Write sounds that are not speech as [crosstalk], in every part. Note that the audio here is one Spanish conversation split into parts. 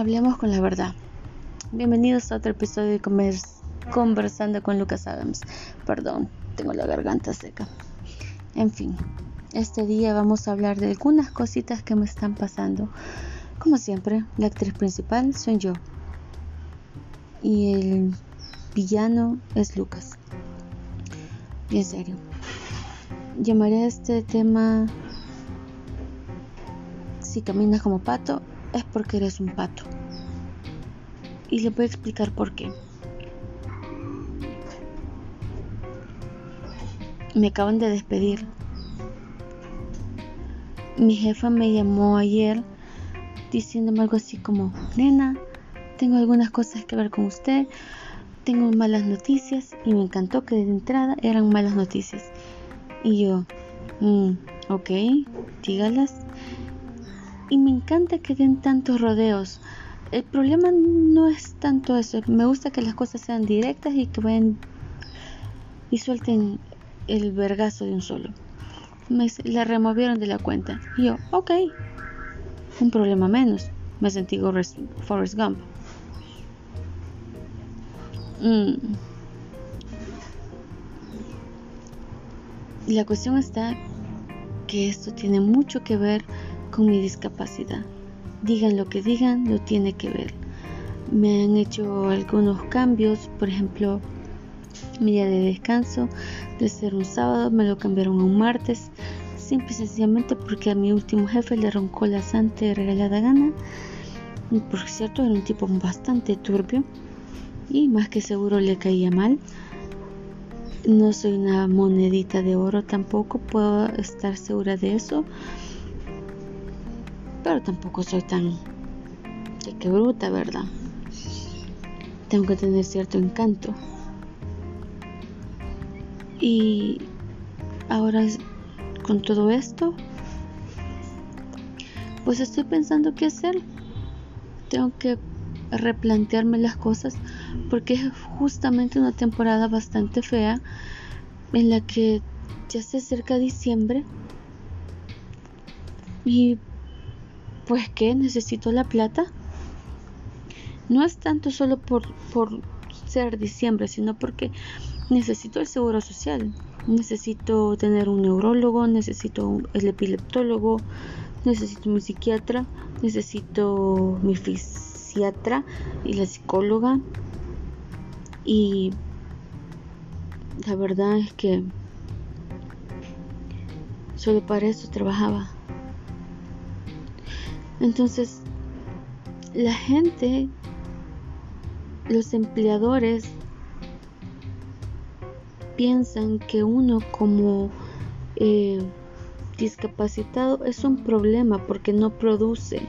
Hablemos con la verdad. Bienvenidos a otro episodio de Conversando con Lucas Adams. Perdón, tengo la garganta seca. En fin, este día vamos a hablar de algunas cositas que me están pasando. Como siempre, la actriz principal soy yo. Y el villano es Lucas. En serio. Llamaré a este tema Si caminas como pato es porque eres un pato. Y le voy a explicar por qué. Me acaban de despedir. Mi jefa me llamó ayer diciéndome algo así como, nena, tengo algunas cosas que ver con usted, tengo malas noticias y me encantó que de entrada eran malas noticias. Y yo, mm, ok, dígalas y me encanta que den tantos rodeos. El problema no es tanto eso, me gusta que las cosas sean directas y que vayan y suelten el vergazo de un solo. Me, la removieron de la cuenta. Y yo, ok, un problema menos. Me sentí Forrest Gump. Mm. La cuestión está que esto tiene mucho que ver con mi discapacidad. Digan lo que digan, lo tiene que ver. Me han hecho algunos cambios, por ejemplo, mi día de descanso, de ser un sábado, me lo cambiaron a un martes, simple y sencillamente porque a mi último jefe le roncó la santa y regalada gana. Por cierto, era un tipo bastante turbio y más que seguro le caía mal. No soy una monedita de oro tampoco, puedo estar segura de eso pero tampoco soy tan de que bruta, ¿verdad? Tengo que tener cierto encanto. Y ahora con todo esto, pues estoy pensando qué hacer. Tengo que replantearme las cosas porque es justamente una temporada bastante fea en la que ya se acerca diciembre y pues que necesito la plata. No es tanto solo por, por ser diciembre, sino porque necesito el seguro social. Necesito tener un neurólogo, necesito el epileptólogo, necesito mi psiquiatra, necesito mi fisiatra y la psicóloga. Y la verdad es que solo para eso trabajaba. Entonces, la gente, los empleadores, piensan que uno como eh, discapacitado es un problema porque no produce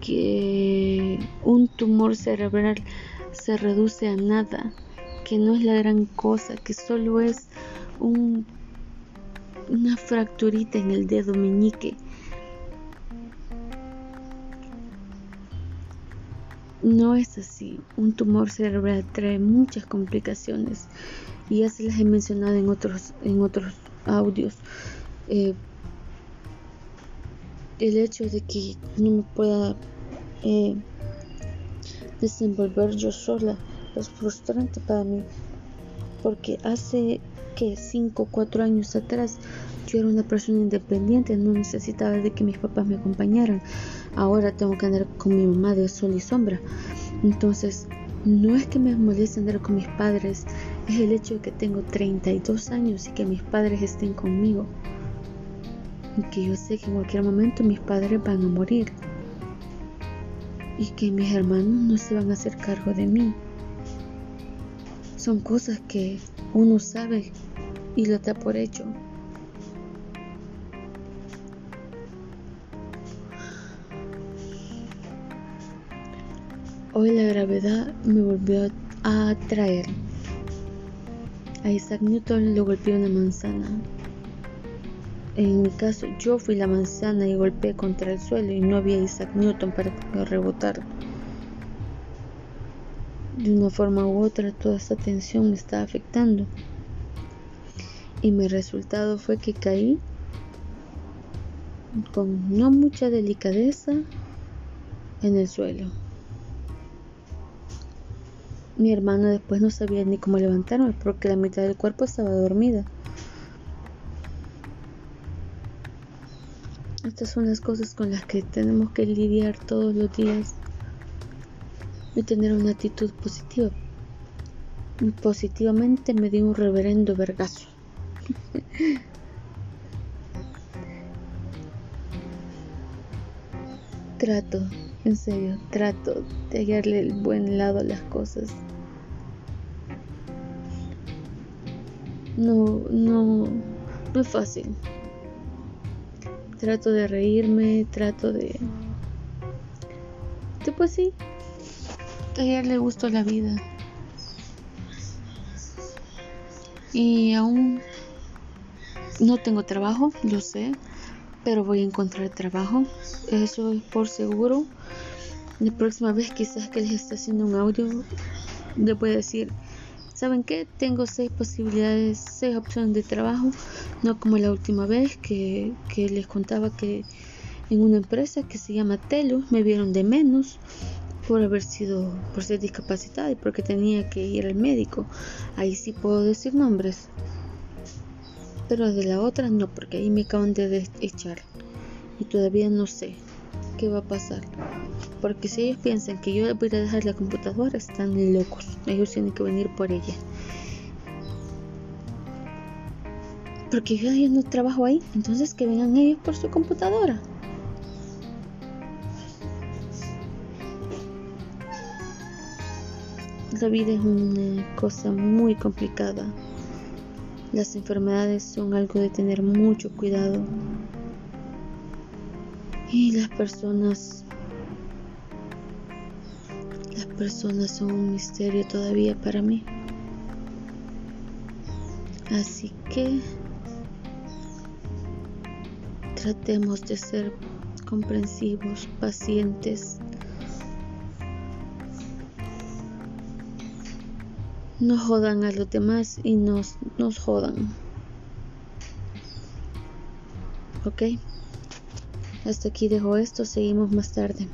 que un tumor cerebral se reduce a nada, que no es la gran cosa, que solo es un, una fracturita en el dedo meñique No es así. Un tumor cerebral trae muchas complicaciones y ya se las he mencionado en otros, en otros audios. Eh, el hecho de que no me pueda eh, desenvolver yo sola es frustrante para mí porque hace que 5 o 4 años atrás yo era una persona independiente, no necesitaba de que mis papás me acompañaran. Ahora tengo que andar con mi mamá de sol y sombra. Entonces, no es que me moleste andar con mis padres, es el hecho de que tengo 32 años y que mis padres estén conmigo. Y que yo sé que en cualquier momento mis padres van a morir. Y que mis hermanos no se van a hacer cargo de mí. Son cosas que uno sabe y lo da por hecho. Hoy la gravedad me volvió a atraer. A Isaac Newton le golpeó una manzana. En mi caso, yo fui la manzana y golpeé contra el suelo y no había Isaac Newton para rebotar. De una forma u otra, toda esta tensión me estaba afectando. Y mi resultado fue que caí con no mucha delicadeza en el suelo. Mi hermano después no sabía ni cómo levantarme porque la mitad del cuerpo estaba dormida. Estas son las cosas con las que tenemos que lidiar todos los días y tener una actitud positiva. Positivamente me dio un reverendo vergazo. [laughs] trato, en serio, trato de hallarle el buen lado a las cosas. No, no, no es fácil. Trato de reírme, trato de... pues sí, hallarle gusto a la vida. Y aún no tengo trabajo, lo sé, pero voy a encontrar trabajo. Eso es por seguro. La próxima vez quizás que les esté haciendo un audio, les voy a decir, ¿saben qué? Tengo seis posibilidades, seis opciones de trabajo, no como la última vez que, que les contaba que en una empresa que se llama Telu me vieron de menos por haber sido, por ser discapacitada y porque tenía que ir al médico. Ahí sí puedo decir nombres pero de la otra no, porque ahí me acaban de echar y todavía no sé qué va a pasar. Porque si ellos piensan que yo voy a dejar la computadora, están locos. Ellos tienen que venir por ella. Porque yo ya no trabajo ahí, entonces que vengan ellos por su computadora. La vida es una cosa muy complicada. Las enfermedades son algo de tener mucho cuidado. Y las personas las personas son un misterio todavía para mí. Así que tratemos de ser comprensivos, pacientes no jodan a los demás y nos, nos jodan. Ok, hasta aquí dejo esto, seguimos más tarde.